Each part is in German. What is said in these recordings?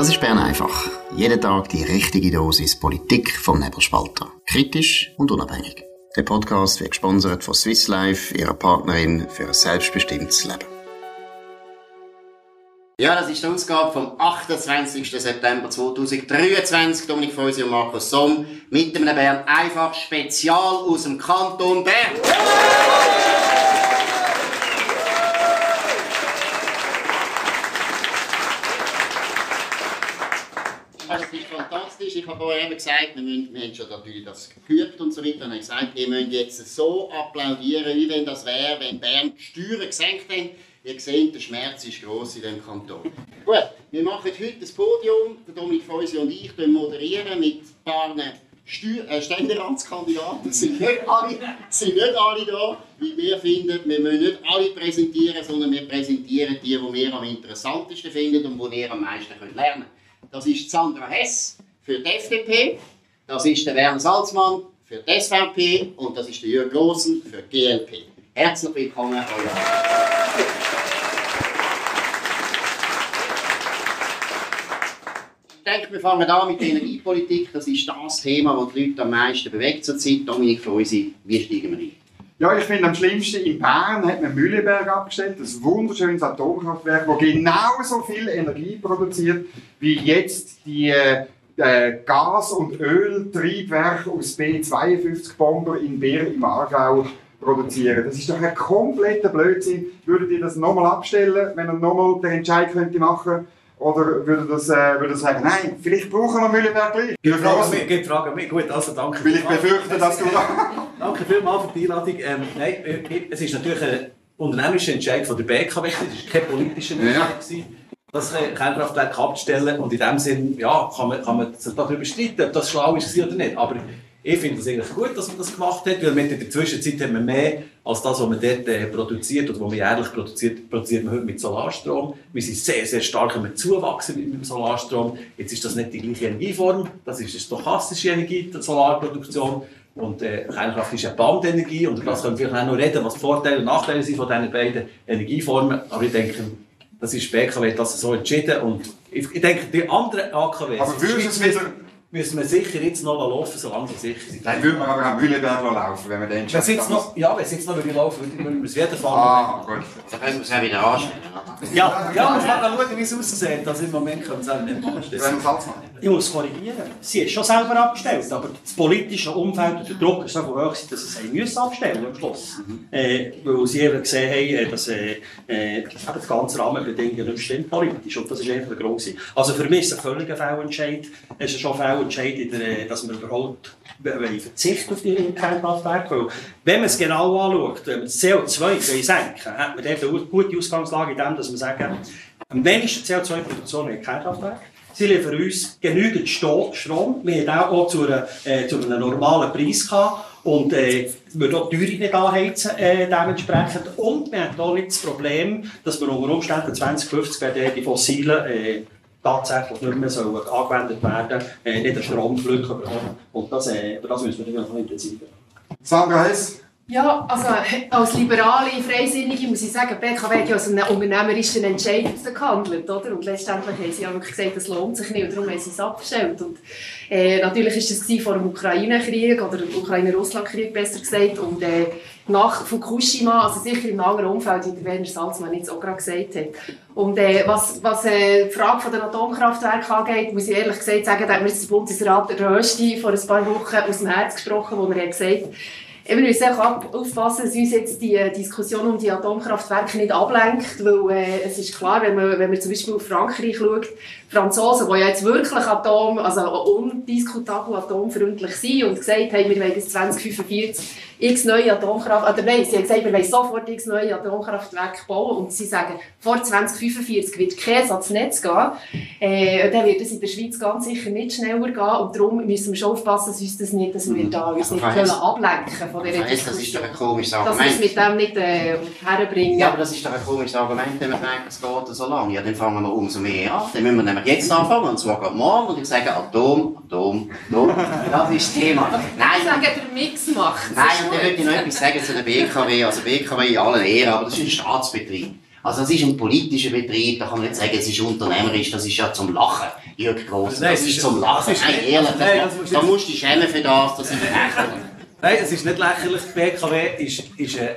Das ist Bern einfach. Jeden Tag die richtige Dosis Politik vom Nebelspalter. Kritisch und unabhängig. Der Podcast wird gesponsert von Swiss Life, ihrer Partnerin für ein selbstbestimmtes Leben. Ja, das ist die Ausgabe vom 28. September 2023. Dominik Feusi und Markus Somm mit einem Bern einfach Spezial aus dem Kanton Bern. Also, das ist fantastisch. Ich habe vorher eben gesagt, wir, müssen, wir haben schon natürlich das geübt und so weiter. Und ich gesagt, ihr müsst jetzt so applaudieren, wie wenn das wäre, wenn Bern die Steuern gesenkt haben. Ihr seht, der Schmerz ist gross in diesem Kanton. Gut, wir machen heute das Podium. Der Dominik Feusi und ich moderieren mit ein paar Steu äh, Ständeratskandidaten. Sind nicht, alle, sind nicht alle da, wie wir finden. Wir müssen nicht alle präsentieren, sondern wir präsentieren die, die wir am interessantesten finden und die ihr am meisten lernen könnt. Das ist Sandra Hess für die FDP, das ist der Werner Salzmann für die SVP und das ist der Jürg Grossen für die GLP. Herzlich willkommen, euer. Ich denke, wir fangen an mit der Energiepolitik. Das ist das Thema, das die Leute am meisten bewegt zurzeit. Dominik Freusi, wie steigen wir ein? Ja, ich finde am schlimmsten in Bern hat man Mühleberg abgestellt, ein wunderschönes Atomkraftwerk, das genauso viel Energie produziert wie jetzt die äh, Gas- und Öltriebwerke aus B-52-Bomber in Beer im Aargau produzieren. Das ist doch ein kompletter Blödsinn. Würdet ihr das nochmal abstellen, wenn ihr nochmal den Entscheid könnte machen oder würde das, äh, würde das sagen, nein, vielleicht brauchen wir Mühlenberg gleich? Gibt Fragen mich, gibt Fragen mich. Gut, also danke. Weil ich befürchte, dass du Danke vielmals für die Einladung. Ähm, nein, es ist natürlich ein unternehmerischer Entscheid von der BKW, es war kein politischer Entscheid. Ja. Das Kernkraftwerk abzustellen und in dem Sinn, ja, kann man, kann man darüber streiten, ob das schlau ist oder nicht. Aber ich finde es eigentlich gut, dass man das gemacht hat, weil in der Zwischenzeit haben wir mehr als das, was man dort äh, produziert oder was man jährlich produziert, produziert man heute mit Solarstrom. Wir sind sehr, sehr stark am Zuwachsen mit dem Solarstrom. Jetzt ist das nicht die gleiche Energieform, das ist eine stochastische Energie, die Solarproduktion. Und äh, Kernkraft ist ja Bandenergie und das können wir vielleicht auch noch reden, was die Vorteile und Nachteile sind von diesen beiden Energieformen. Aber ich denke, das ist BKW das so entschieden und ich, ich denke, die anderen AKWs... Aber würdest es wieder müssen wir sicher jetzt noch laufen, solange sie sicher sind. Dann würden wir aber am Mühleberg laufen, wenn wir den wenn noch, Ja, wenn es jetzt noch würde laufen würde, würden wir es wieder fahren. Ah, gut. Dann können wir es auch wieder anstellen. Ja, ja, muss man schauen, wie es aussieht. Also im Moment können wir es auch nicht machen. Ich muss korrigieren. Sie ist schon selber abgestellt, aber das politische Umfeld und der Druck ist so hoch, dass sie es müssen abstellen am Schluss. Mhm. Äh, weil sie eben gesehen haben, äh, dass äh, äh, das ganze Rahmenbedingungen nicht stimmt politisch. Und das ist einfach der Grund. Also für mich ist es ein völliger Fehlentscheid. Es ist schon ein Fehlentscheid, der, dass wir überhaupt verzichten auf die Kernkraftwerke. Weil, wenn man es genau anschaut, wenn wir das CO2 senken hat man dort eine gute Ausgangslage in dem, dass wir sagen, am wenigsten CO2-Produktion in Kernkraftwerke. Sie liefern uns genügend Strom. Wir hatten auch zu, einer, äh, zu einem normalen Preis gehabt. Und äh, wir auch die Teuerung nicht anheizen äh, dementsprechend. Und wir haben auch nicht das Problem, dass wir unter Umständen 2050 werden die fossilen äh, tatsächlich nicht mehr sollen angewendet werden, äh, nicht den Stromflug bekommen. Und das, äh, über das müssen wir noch intensiver. Sandra Hess? Ja, also als liberale Freisinnige muss ich sagen, BKW hat ja aus einem unternehmerischen Entscheid gehandelt, oder? Und letztendlich haben sie ja wirklich gesagt, das lohnt sich nicht und darum haben sie es abgestellt. Und äh, natürlich war das vor dem Ukraine-Krieg oder dem Ukraine-Russland-Krieg besser gesagt und äh, nach Fukushima, also sicher im anderen Umfeld, wie der Werner Salzmann jetzt auch gerade gesagt hat. Und äh, was, was äh, die Frage von den Atomkraftwerken angeht, muss ich ehrlich gesagt sagen, da hat mir das Bundesrat Rösti vor ein paar Wochen aus dem Herz gesprochen, wo er gesagt hat, wir müssen auch aufpassen, dass uns jetzt die Diskussion um die Atomkraftwerke nicht ablenkt, weil äh, es ist klar, wenn man, wenn man zum Beispiel auf Frankreich schaut, Franzosen, die ja jetzt wirklich Atom, also undiskutabel atomfreundlich sind und gesagt haben, wir wollen bis 2045 x neue Atomkraftwerke, oder nein, sie haben gesagt, wir wollen sofort x neue Atomkraftwerke bauen und sie sagen, vor 2045 wird kein Satznetz gehen, äh, dann wird es in der Schweiz ganz sicher nicht schneller gehen und darum müssen wir schon aufpassen, dass, uns das nicht, dass wir da uns nicht können ablenken von dieser Diskussion. Das ist doch ein komisches Argument. Dass wir es mit dem nicht äh, herbringen. Ja, aber das ist doch ein komisches Argument, wenn man denkt, es geht so lange. Ja, dann fangen wir umso mehr an. Dann müssen wir nämlich jetzt anfangen, und zwar gerade morgen, und ich sage Atom, Atom, Atom. Das ist das Thema. Nein, ich sage, der Mix macht Nein, ich noch etwas sagen zu der BKW. Also BKW in allen Ehren, aber das ist ein Staatsbetrieb. Also es ist ein politischer Betrieb, da kann man nicht sagen, es ist unternehmerisch, das ist ja zum Lachen, Jürg Gross. Nein, das es ist zum Lachen. das ist- Nein, ehrlich, Nein, da, das musst du da musst du dich schämen für das, das ist lächerlich. Nein, es ist nicht lächerlich. Die BKW ist, ist eine,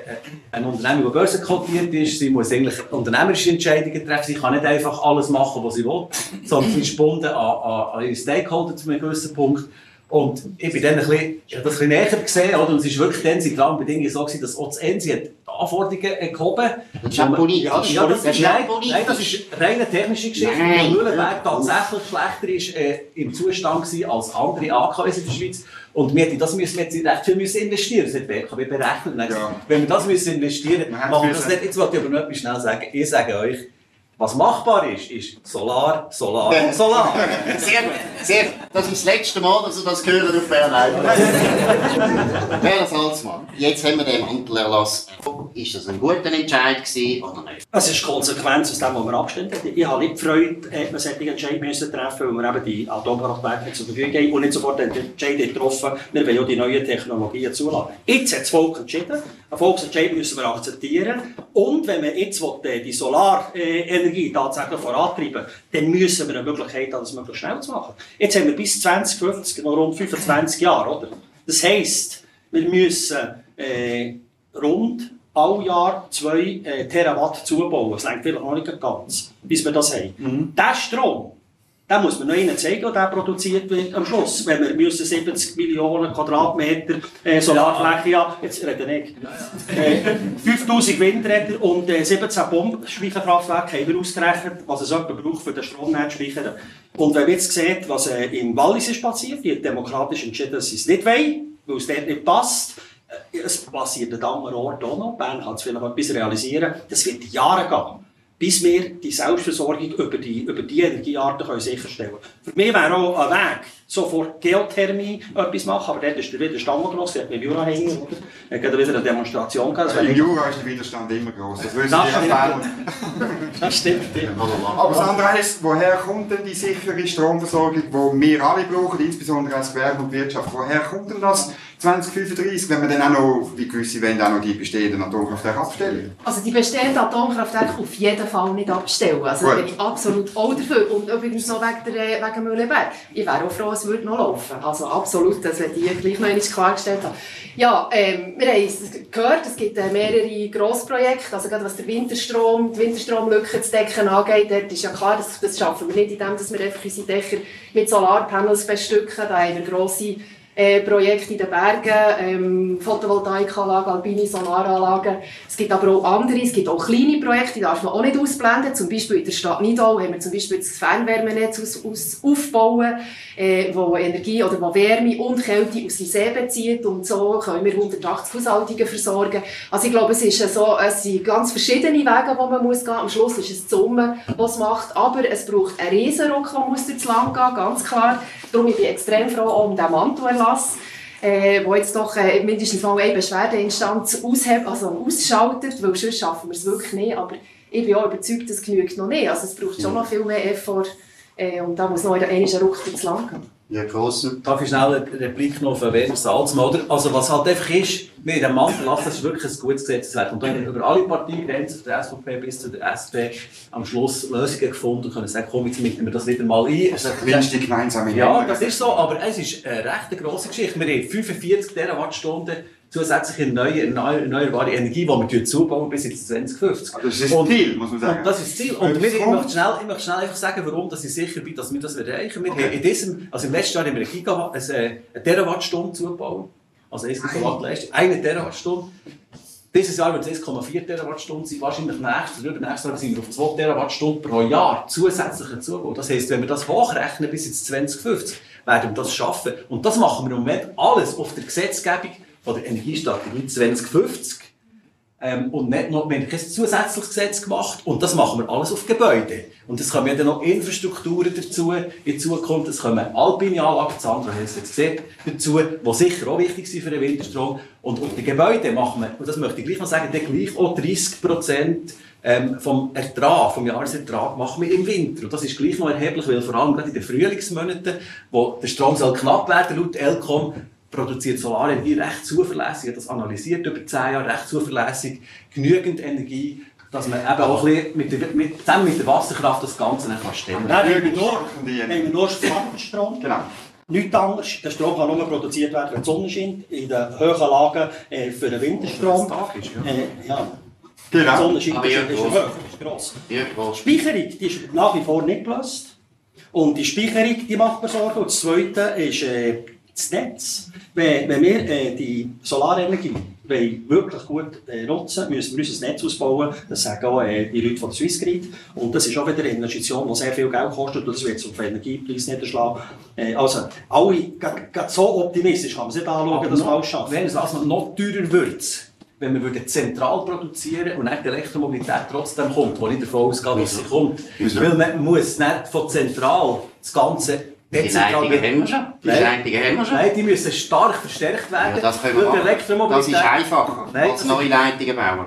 eine Unternehmung, die börsenkotiert ist. Sie muss eigentlich unternehmerische Entscheidungen treffen. Sie kann nicht einfach alles machen, was sie will, sondern sie ist gebunden an, an, an ihre Stakeholder zu einem gewissen Punkt. Und ich bin dann ein bisschen, ich das ein bisschen näher gesehen, oder? Und es ist wirklich dann, die Rahmenbedingungen so gewesen, dass auch das ENSI hat die Anforderungen gehoben. Das ist ja politisch. Ja, das, ist, nein, nein, das ist eine reine technische Geschichte. Nein. Weil Mühlenberg tatsächlich schlechter ist, äh, im Zustand gewesen als andere AKWs in der Schweiz. Und wir hätten das müssen, wir hätten recht viel müssen investieren. Das hat BKW berechnet. Ja. Wenn wir das müssen investieren machen wir das nicht. Jetzt wollte ich aber noch etwas schnell sagen. Ich sage euch, was machbar ist, ist Solar, Solar, Solar. Sehr sehr. Das ist das letzte Mal, dass wir das hören auf Bern Bernhard Salzmann, jetzt haben wir den Mantelerlass. Ist das ein guter Entscheid gewesen oder nicht? Es ist Konsequenz aus dem, was wir abgestimmt haben. Ich habe nicht die Freude, äh, man solche Entscheid müssen treffen, weil wir eben die Atomkraftwerke zur Verfügung haben und nicht sofort den Entscheid getroffen, wir wollen ja die neuen Technologien zulassen. Jetzt hat das Volk entschieden. Einen Volksentscheid müssen wir akzeptieren. Und wenn wir jetzt will, äh, die Solarenergie tatsächlich vorantreiben dann müssen wir eine Möglichkeit haben, das möglichst schnell zu machen. Jetzt haben wir bis 2050 noch rund 25 Jahre, oder? Das heisst, wir müssen äh, rund all Jahr 2 äh, Terawatt zubauen. Das reicht vielleicht noch nicht ganz, bis wir das haben. Mhm. Der Strom, den muss man noch ihnen zeigen, der produziert wird am Schluss. Wenn wir müssen 70 Millionen Quadratmeter äh, Solarfläche haben, jetzt reden ich, äh, 5000 Windräder und äh, 17 Pumpspeicherkraftwerke haben wir ausgerechnet, was es etwa braucht, für den Stromnetz speichern. Und wenn man jetzt sieht, was äh, im Wallis ist passiert, die demokratisch entschieden, dass sie es nicht wollen, weil es dort nicht passt, äh, es passiert an anderen Orten auch noch. Bern kann es vielleicht etwas realisieren. Das wird Jahre gehen, bis wir die Selbstversorgung über die, über die Energiearten können sicherstellen können. Für mich wäre auch ein Weg, sofort Geothermie etwas machen, aber dort ist der Widerstand noch gross. Hatten im Jura hängen, oder? Hat wieder eine Demonstration wäre Im Jura ist der Widerstand immer groß. Das wissen Das. Erfahrung. das stimmt. Aber das andere heisst, woher kommt denn die sichere Stromversorgung, die wir alle brauchen, insbesondere als Gewerbe und Wirtschaft? Woher kommt denn das 2035, wenn wir dann auch noch, wie gewisse wollen, auch noch die bestehenden Atomkraftwerke abstellen? Also die bestehenden Atomkraftwerke auf jeden Fall nicht abstellen. Also da Gut. bin ich absolut auch dafür. Und übrigens noch wegen, der, äh, wegen Mühlenberg. Ich wäre auch froh, es würde noch laufen. Also absolut, das werde ich gleich noch einmal klargestellt haben. Ja, ähm, wir haben es gehört, es gibt äh, mehrere Grossprojekte. Also gerade was der Winterstrom, die Winterstromlücke zu decken angeht, dort ist ja klar, das, das schaffen wir nicht, indem dass wir einfach unsere Dächer mit Solarpanels bestücken. Da haben wir grosse äh, Projekte in den Bergen, ähm, Photovoltaikanlagen, alpine Solaranlagen. Es gibt aber auch andere, es gibt auch kleine Projekte, die darf man auch nicht ausblenden. Zum Beispiel in der Stadt Nidau haben wir zum Beispiel das Fernwärmenetz aus, aus, aufbauen, äh, wo Energie oder wo Wärme und Kälte aus dem See bezieht und so können wir 180 Haushaltungen versorgen. Also ich glaube, es, ist so, es sind ganz verschiedene Wege, die man gehen muss. Am Schluss ist es die Summe, die es macht, aber es braucht einen Riesenruck, der muss durchs Land gehen, ganz klar. Darum bin ich extrem froh um den Mantelerlass äh, wo jetzt doch äh, mindestens mal eine Beschwerdeinstanz ausheb, also ausschaltet, weil sonst schaffen wir es wirklich nicht. Aber ich bin auch überzeugt, das genügt noch nicht. Also es braucht schon noch viel mehr Effort äh, und da muss noch einmal ein Ruck durchs Land gehen. Ja, grossen. Darf ich schnell eine Replik noch von Werner Salzmann, oder? Also, was halt einfach ist, wir in diesem Mantellass, das ist wirklich ein gutes Gesetzeswerk. Und da haben wir über alle Parteigrenzen, von der SVP bis zu der SP, am Schluss Lösungen gefunden und können sagen, komm, jetzt mieten wir das wieder mal ein. Das ist die gemeinsame Ja, das ist so, aber es ist eine recht grosse Geschichte. Wir haben 45 Terawattstunden zusätzliche neue, neue, erneuerbare Energie, die wir zubauen bis ins 2050. Das ist das Ziel, muss man sagen. Und das ist das Ziel. Und wir, es ich, möchte schnell, ich möchte schnell einfach sagen, warum dass ich sicher bin, dass wir das erreichen. Wir haben in diesem, also im letzten Jahr haben wir eine, Gigawatt, eine, eine Terawattstunde zugebaut. Also 1 Gigawatt Leistung. Eine Terawattstunde. Dieses Jahr wird es 1,4 Terawattstunden sein. Wahrscheinlich nächstes oder übernächstes Jahr sind wir auf 2 Terawattstunden pro Jahr zusätzliche Zubau. Das heisst, wenn wir das hochrechnen bis ins 2050, werden wir das schaffen. Und das machen wir im Moment alles auf der Gesetzgebung von der Energiestrategie 2050. Ähm, und nicht noch, wir haben kein zusätzliches Gesetz gemacht und das machen wir alles auf Gebäude. Und es kommen ja dann noch Infrastrukturen dazu in Zukunft, es kommen alpine Anlagen, Sandra hat es jetzt gesehen, dazu, die sicher auch wichtig sind für den Winterstrom. Und auf den Gebäuden machen wir, und das möchte ich gleich noch sagen, dann gleich auch 30 Prozent ähm, vom Ertrag, vom Jahresertrag machen wir im Winter. Und das ist gleich noch erheblich, weil vor allem gerade in den Frühlingsmonaten, wo der Strom soll knapp werden, laut Elcom, produziert Solarenergie recht zuverlässig, hat das analysiert über 10 Jahre, recht zuverlässig, genügend Energie, dass man eben auch ein bisschen mit der, mit, zusammen mit der Wasserkraft das Ganze dann kann stemmen kann. haben wir nur, Die- haben wir nur Schattenstrom. Genau. Nichts anderes. Der Strom kann nur produziert werden, wenn die Sonne scheint. In den höheren Lagen äh, für den Winterstrom. Tag ist, ja. Äh, ja. Genau. Die Sonne scheint, ist, ist, hoch, ist gross. Groß. Speicherung die ist nach wie vor nicht gelöst. Und die Speicherung die macht mir Sorgen. Und das Zweite ist äh, das Netz. Wenn, wenn wir äh, die Solarenergie wollen wirklich gut äh, nutzen müssen wir unser Netz ausbauen. Das sagen auch äh, die Leute von der Swissgrid. Und das ist auch wieder eine Investition, die sehr viel Geld kostet. Und das wird auf den Energiepreis niederschlagen. Äh, also, alle, gerade so optimistisch kann man es nicht anschauen, dass wir alles schaffen. Wenn es also noch teurer wird, wenn wir würden zentral produzieren und nicht die Elektromobilität trotzdem kommt, wo ich davon ausgehe, dass sie kommt. Weil man muss nicht von zentral das Ganze Die. Leitungen haben wir schon. Die Nein. Leitungen haben wir schon. Nein, die müssen stark verstärkt werden. Ja, das können wir machen. Das ist einfacher Nein, als das- neue Leitungen bauen.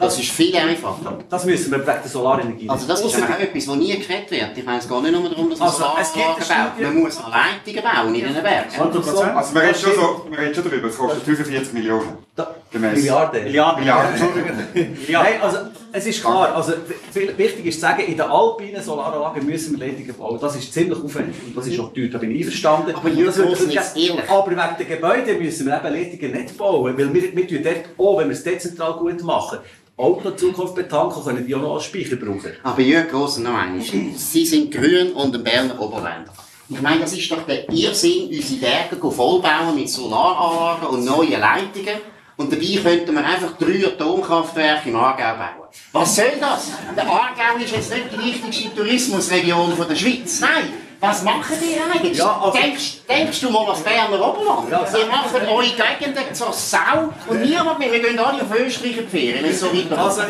Das ist viel einfacher. Das müssen wir wegen der Solarenergie Also das ist aber auch etwas, was nie geredet wird. Ich meine, es geht nicht nur darum, dass man Also, es gibt Solaranlagen baut. Man muss Leitungen bauen in diesen Bergen. 100%. Also wir reden schon, so, wir reden schon darüber, es kostet 45 Millionen. Da- Gemäss. Milliarden. Milliarden. Milliarden, Entschuldigung. Nein, also es ist klar, also viel- wichtig ist zu sagen, in den alpinen Solaranlagen müssen wir Leitungen bauen. Das ist ziemlich aufwendig und das ist auch teuer, da bin ich einverstanden. Aber das wird ehrlich. aber wegen der Gebäude müssen wir eben Leitungen nicht bauen, weil wir, wir tun dort auch, wenn wir es dezentral gut machen, Auto in Zukunft betanken, können die auch noch als Speicher brauchen. Aber Jürgen Grossen noch einmal. Sie sind grün und ein Berner Oberländer. Ich meine, das ist doch der Irrsinn, unsere Berge vollbauen mit Solaranlagen und neuen Leitungen. Und dabei könnten wir einfach drei Atomkraftwerke im Aargau bauen. Was soll das? Der Aargau ist jetzt nicht die wichtigste Tourismusregion von der Schweiz. Nein! Was machen die eigentlich? Ja, also- denkst, denkst du mal ans Berner Oberland? Ja, Sie machen eure Gegenden zur Sau und niemand mehr. Wir gehen alle auf Österreich in die Ferien, wenn es so weitergeht. Also,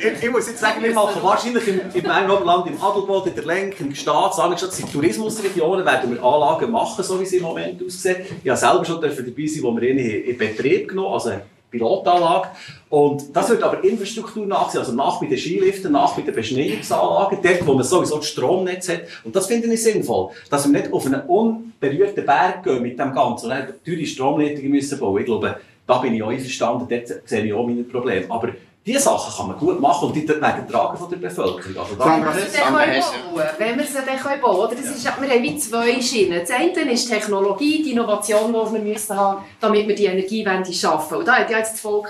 ich, ich muss jetzt sagen, wir machen wahrscheinlich im, im Berner Oberland, im Adelboden, in der Lenk, im Gstaad, Sandstadt, in Tourismusregionen werden wir Anlagen machen, so wie sie im Moment aussehen. Ich habe selber schon dabei sein, wo wir eine in Betrieb genommen also Pilotanlage. Und das wird aber Infrastruktur nachsehen, also nach bei den Skiliften, nach bei den Beschneiungsanlagen, dort, wo man sowieso das Stromnetz hat. Und das finde ich sinnvoll, dass wir nicht auf einen unberührten Berg gehen mit dem Ganzen und dann teure Stromleitungen müssen bauen. Ich glaube, da bin ich auch einverstanden, dort sehe ich auch meine Probleme. Aber diese Sachen kann man gut machen und die werden getragen von der Bevölkerung. Also da Sandra, wir sie dann können Hesse. bauen wenn wir sie dann können bauen oder? Das ist, wir haben wie zwei Schienen. Das eine ist die Technologie, die Innovation, die wir müssen haben, damit wir die Energiewende schaffen. Und da hat ja jetzt das Volk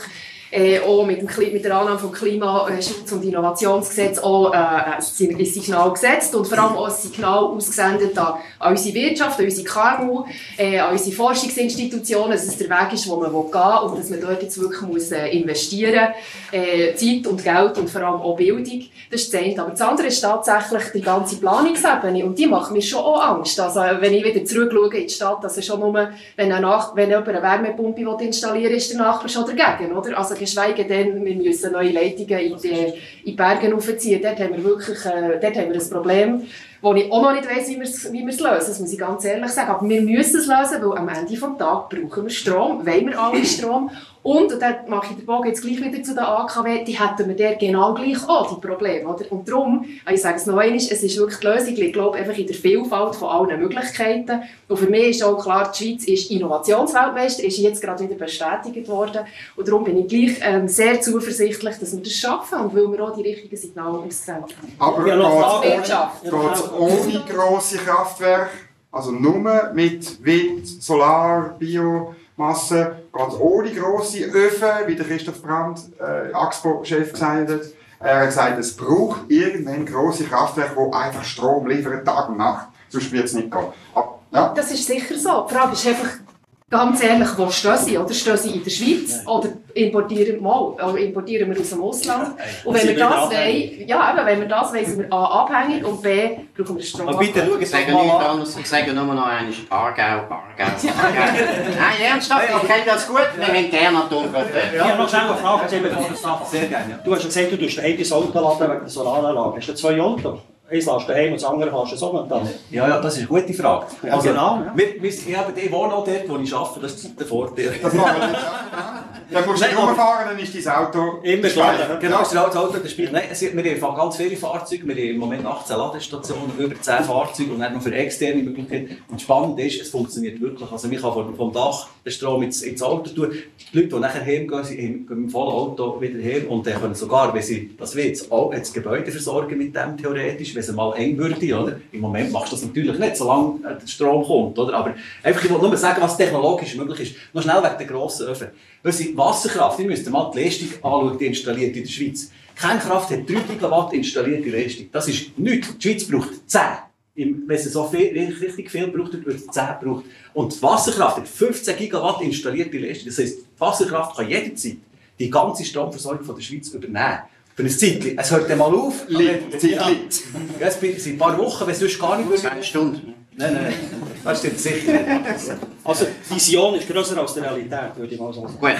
äh, auch mit, dem, mit der Annahme vom Klimaschutz- und Innovationsgesetz auch äh, ein Signal gesetzt und vor allem auch ein Signal ausgesendet an, an unsere Wirtschaft, an unsere KMU, äh, an unsere Forschungsinstitutionen, dass es der Weg ist, wo man will gehen und dass man dort jetzt wirklich muss, äh, investieren muss. Äh, Zeit und Geld und vor allem auch Bildung. Das ist das eine. Aber das andere ist tatsächlich die ganze Planungsebene und die macht mir schon auch Angst. Also wenn ich wieder zurückschaue in die Stadt, also schon nur, wenn, ein Nach wenn jemand eine Wärmepumpe will installieren will, ist der Nachbar schon dagegen. Oder? Also geschweige denn, wir müssen neue Leitungen in die, in die Berge aufziehen. Dort haben wir wirklich äh, dort haben wir ein Problem, wo ich auch noch nicht weiss, wie wir es wie wir es lösen. Das muss ich ganz ehrlich sagen. Aber wir müssen es lösen, weil am Ende des Tages brauchen wir Strom, wollen wir alle Strom. Und, und dann mache ich den Bogen jetzt gleich wieder zu der AKW, die hätten wir der genau gleich auch, die Probleme. Oder? Und darum, ich sage es noch einmal, es ist wirklich die Lösung, liegt, glaube ich, einfach in der Vielfalt von allen Möglichkeiten. Und für mich ist auch klar, die Schweiz ist Innovationsweltmeister, ist jetzt gerade wieder bestätigt worden. Und darum bin ich gleich ähm, sehr zuversichtlich, dass wir das schaffen und weil wir auch die richtigen Signale aussenden. Aber Ja, noch geht's- Frage. Ohne grosse Kraftwerke, also nur mit Wind, Solar, Biomasse, es ohne grosse Öfen, wie der Christoph Brandt, äh, AXPO-Chef, gesagt hat. Er hat gesagt, es braucht irgendwann grosse Kraftwerke, die einfach Strom liefern, Tag und Nacht, sonst wird es nicht gehen. Aber, ja. Das ist sicher so. Die Frage ist einfach, ganz ehrlich, wo stehen sie? Oder stehen sie in der Schweiz? Oder importieren, mal, oder importieren wir aus dem Ausland? Und wenn Sie wir das wollen, ja, eben, wenn wir das wollen, sind wir A, abhängig und B, brauchen wir Strom. Aber bitte schauen Ich Sie mal an. ich sage nur noch einmal Aargau, Aargau, Aargau. Nein, ernsthaft, ich kenne das gut, wir haben gerne Atomkraftwerke. Ich habe noch schnell eine Frage, jetzt eben vor der Sache. Sehr gerne. Du hast ja gesagt, du tust ein Auto laden wegen der Solaranlage. Hast du zwei Autos? Eins lässt du daheim und das andere kannst du so momentan. Ja, ja, das ist eine gute Frage. Ja, genau, ja. Wir, wir, ich, habe, ich wohne auch dort, wo ich arbeite, das ist der Vorteil. Das machen wir nicht. Dann musst du Nein, rumfahren, dann ist dein Auto Immer geladen. Genau, ist der alte Auto, das spielt. Nein, es, wir haben ganz viele Fahrzeuge, wir haben im Moment 18 Ladestationen, über 10 Fahrzeuge und dann noch für externe Möglichkeiten. Und spannend ist, es funktioniert wirklich. Also, man kann vom, vom Dach den Strom ins, ins Auto tun. Die Leute, die nachher heimgehen, sie gehen mit dem vollen Auto wieder heim und dann können sogar, wenn sie das will, das, das Gebäude versorgen mit dem theoretisch, wenn es mal eng würde, oder? Im Moment machst du das natürlich nicht, solange der Strom kommt, oder? Aber einfach, ich wollte nur sagen, was technologisch möglich ist. Noch schnell wegen der grossen Öfen. Unsere Wasserkraft, ihr müsst mal die Leistung anschauen, die installiert in der Schweiz. Kernkraft hat 3 Gigawatt installierte Leistung. Das ist nichts. Die Schweiz braucht 10. Im- Wenn sie so viel, richtig viel braucht, wird es 10 braucht. Und die Wasserkraft hat 15 Gigawatt installierte Leistung. Das heisst, die Wasserkraft kann jederzeit die ganze Stromversorgung von der Schweiz übernehmen. Für ein Zeitchen. Es hört dann mal auf. Liegt, Ja. es sind ein paar Wochen, wenn es sonst gar nicht würde. Zwei Stunden. Nein, nein, nein. Das stimmt sicher nicht. Also, die Vision ist grösser als die Realität, würde ich mal sagen. Gut,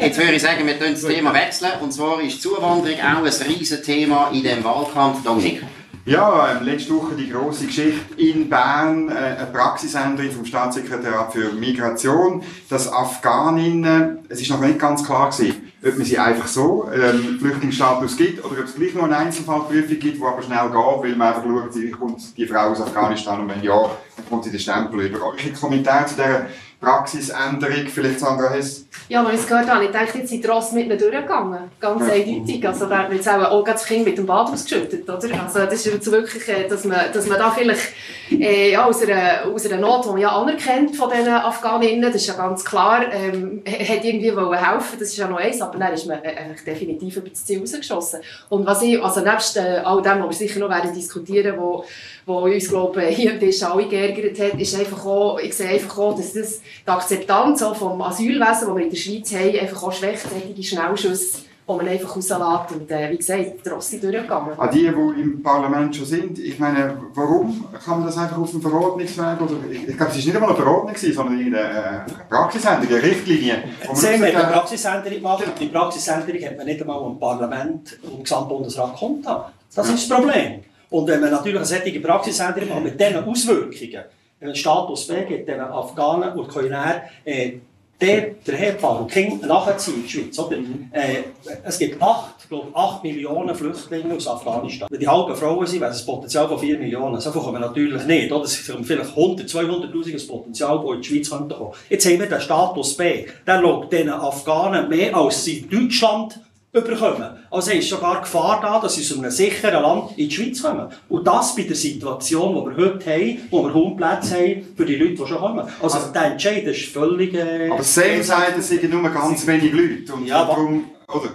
jetzt würde ich sagen, wir tun das Thema wechseln. Und zwar ist Zuwanderung auch ein riesen Thema in diesem Wahlkampf. Dominik. Ja, ähm, letzte Woche die große Geschichte in Bern, äh, eine Praxisänderung vom Staatssekretariat für Migration, dass Afghaninnen, es ist noch nicht ganz klar gewesen, ob man sie einfach so ähm, Flüchtlingsstatus gibt oder ob es gleich noch eine Einzelfallprüfung gibt, die aber schnell geht, weil man einfach schaut, wie kommt die Frau aus Afghanistan und wenn ja, dann kommt sie den Stempel über. Eure Kommentar zu dieser Praxisänderung, vielleicht Sandra Hess? Ja, als ich es gehört habe, ich dachte, jetzt sind die Ross mit ihnen durchgegangen. Ganz eindeutig. Also, da hat jetzt auch, auch das Kind mit dem Bad ausgeschüttet, oder? Also, das ist jetzt wirklich, äh, dass man, dass man da vielleicht, äh, ja, aus einer, aus einer Not, die man ja anerkennt von diesen Afghaninnen, das ist ja ganz klar, ähm, hat irgendwie wollen helfen, das ist ja noch eins, aber dann ist man äh, eigentlich definitiv über das Ziel rausgeschossen. Und was ich, also nebst äh, all dem, was wir sicher noch werden diskutieren, wo, wo uns, glaube ich, hier am Tisch alle geärgert hat, ist einfach auch, ich sehe einfach auch, dass das, die Akzeptanz auch vom Asylwesen, das wir in der Schweiz haben, einfach auch schwächt, solche Schnellschüsse, die man einfach rauslässt. Und äh, wie gesagt, die Rossi durchgegangen. An die, die im Parlament schon sind, ich meine, warum kann man das einfach auf dem Verordnungsweg, oder, ich, ich glaube, es war nicht einmal eine Verordnung, sondern eine, äh, Praxisänderung, eine Richtlinie. haben gesagt eine Praxisänderung gemacht. und Die Praxisänderung hat man nicht einmal im Parlament und im Gesamtbundesrat gekonnt. Das ist das Problem. Und wenn man natürlich eine solche Praxisänderung macht mit diesen Auswirkungen, einen Status B gibt, den Afghanen und dann, äh, der, der Herfahren und Kinder nachziehen in die Schweiz. Oder? Äh, es gibt acht, ich glaube, acht Millionen Flüchtlinge aus Afghanistan. Wenn die halben Frauen sind, wäre es ein Potenzial von 4 Millionen. So viel kommen wir natürlich nicht. Oder? Es sind vielleicht 100, 200'000 das Potenzial, das in die Schweiz kommen. Jetzt haben wir den Status B. Der schaut diesen Afghanen mehr als in Deutschland überkommen. Also ist sogar Gefahr da, dass sie aus einem sicheren Land in die Schweiz kommen. Und das bei der Situation, die wir heute haben, wo wir Hundplätze haben für die Leute, die schon kommen. Also, der Entscheid ist völlig... Äh, aber Sam sagt, es sind nur ganz wenig Leute. Und Ja, aber- darum, oder?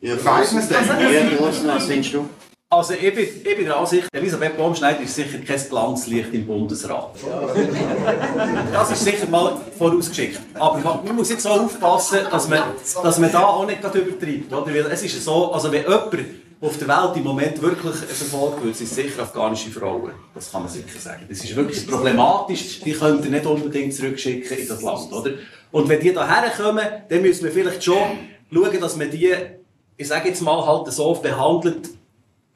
Ja, Weiss man es denn? Ja, Ursula, was findest du? Also ich bin, ich bin der Ansicht, Elisabeth Baumschneider ist sicher kein Glanzlicht im Bundesrat. Das ist sicher mal vorausgeschickt. Aber man, muss jetzt so aufpassen, dass man, dass man da auch nicht übertreibt. Oder? Weil es ist so, also wenn jemand auf der Welt im Moment wirklich verfolgt wird, sind es sicher afghanische Frauen. Das kann man sicher sagen. Das ist wirklich problematisch. Die könnt ihr nicht unbedingt zurückschicken in das Land. Oder? Und wenn die hierher kommen, dann müssen wir vielleicht schon schauen, dass man die, ich sage jetzt mal, halt so behandelt,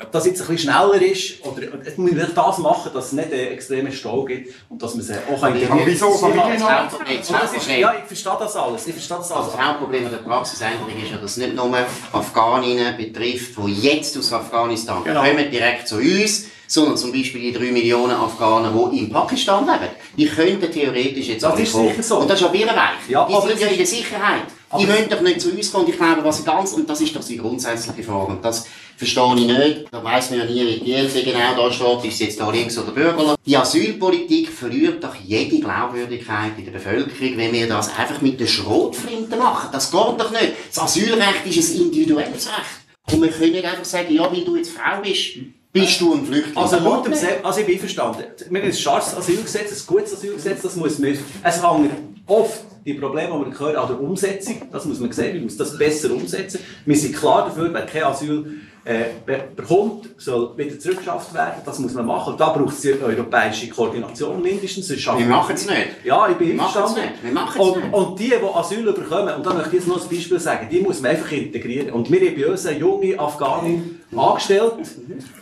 ob das jetzt ein bisschen schneller ist, oder es muss nicht das machen, dass es nicht einen extremen Stau gibt und dass man sie auch Aber wieso Das das das ist, ja, ich verstehe das alles. Ich verstehe das Also alles. das Hauptproblem der Praxisänderung ist ja, dass es nicht nur Afghaninnen betrifft, die jetzt aus Afghanistan Genau. kommen, direkt zu uns, sondern zum Beispiel die 3 Millionen Afghanen, die in Pakistan leben. Die könnten theoretisch jetzt Das alle ist kommen. sicher so. Und das ist auch ihre Weg. Ja, die sind es ja ist- in der Sicherheit. Die Aber- wollen doch nicht zu uns kommen. Und ich glaube, was ganz, und das ist doch die grundsätzliche Frage, und das verstehe ich nicht, da weiss man ja nie, wie die LP genau da steht, ist jetzt da links oder bürgerlich. Die Asylpolitik verliert doch jede Glaubwürdigkeit in der Bevölkerung, wenn wir das einfach mit der Schrotflinte machen. Das geht doch nicht. Das Asylrecht ist ein individuelles Recht. Und wir können nicht einfach sagen, ja, weil du jetzt Frau bist, bist du ein Flüchtling. Also, laut dem. Se also ich bin einverstanden. Wir haben ein scharfes Asylgesetz, ein gutes Asylgesetz, das muss man, es hängt oft die Probleme, die wir hören, an der Umsetzung, das muss man sehen, wir müssen das besser umsetzen. Wir sind klar dafür, wer kein Asyl bekommt, soll wieder zurückgeschafft werden, das muss man machen. Da braucht es eine europäische Koordination mindestens. Wir machen es nicht. Ja, ich bin einverstanden. nicht. Wir machen's und, nicht. und die, die Asyl bekommen, und da möchte ich jetzt noch ein Beispiel sagen, die muss man einfach integrieren. Und wir haben bei uns eine junge Afghanin, angestellt.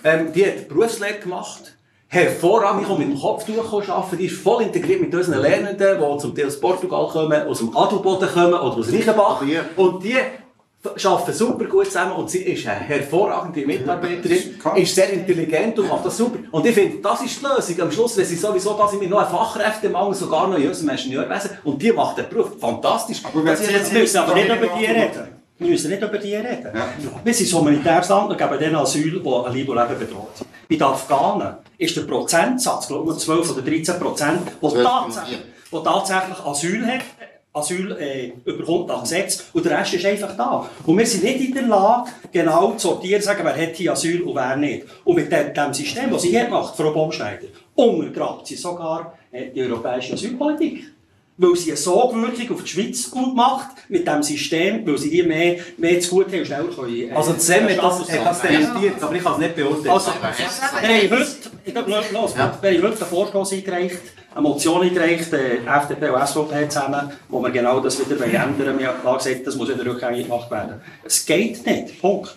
Ähm, die hat Berufslehre gemacht. Hervorragend, ich komme mit dem Kopftuch arbeiten. Die ist voll integriert mit unseren Lernenden, die zum Teil aus Portugal kommen, aus dem Adelboden kommen oder aus Reichenbach. Und die arbeiten super gut zusammen und sie ist eine hervorragende Mitarbeiterin, ist sehr intelligent und macht das super. Und ich finde, das ist die Lösung. Am Schluss, wenn sie sowieso da sind, wir noch einen Fachkräftemangel, sogar noch in unserem Ingenieurwesen, und die macht den Beruf fantastisch. Aber jetzt Wir müssen aber nicht über die reden. Wir müssen nicht über die reden. Ja. Wir sind ein humanitäres Land und geben denen Asyl, die ein Leben und Leben bedroht sind. Bei den Afghanen ist der Prozentsatz, glaube ich, 12 oder 13 Prozent, der 12,4. tatsächlich, wo tatsächlich Asyl hat, Asyl äh, überkommt nach Gesetz und der Rest ist einfach da. Und wir sind nicht in der Lage, genau zu sortieren, sagen, wer hat hier Asyl und wer nicht. Und mit dem, dem System, das sie hier macht, Frau Baumschneider, untergrabt sie sogar äh, die europäische Asylpolitik. Weil sie eine Sogwirkung auf die Schweiz gut macht, mit diesem System, weil sie die mehr, mehr zu gut haben und schneller können. äh, Also Sam hat das, das haben. dementiert, aber ich kann es nicht beurteilen. Also, haben heute, ich glaube, los, los, wir haben heute einen Vorstoß eingereicht, eine Motion eingereicht, äh, FDP und SVP zusammen, wo wir genau das wieder ändern wollen. Wir haben gesagt, das muss wieder rückgängig gemacht werden. Es geht nicht. Punkt.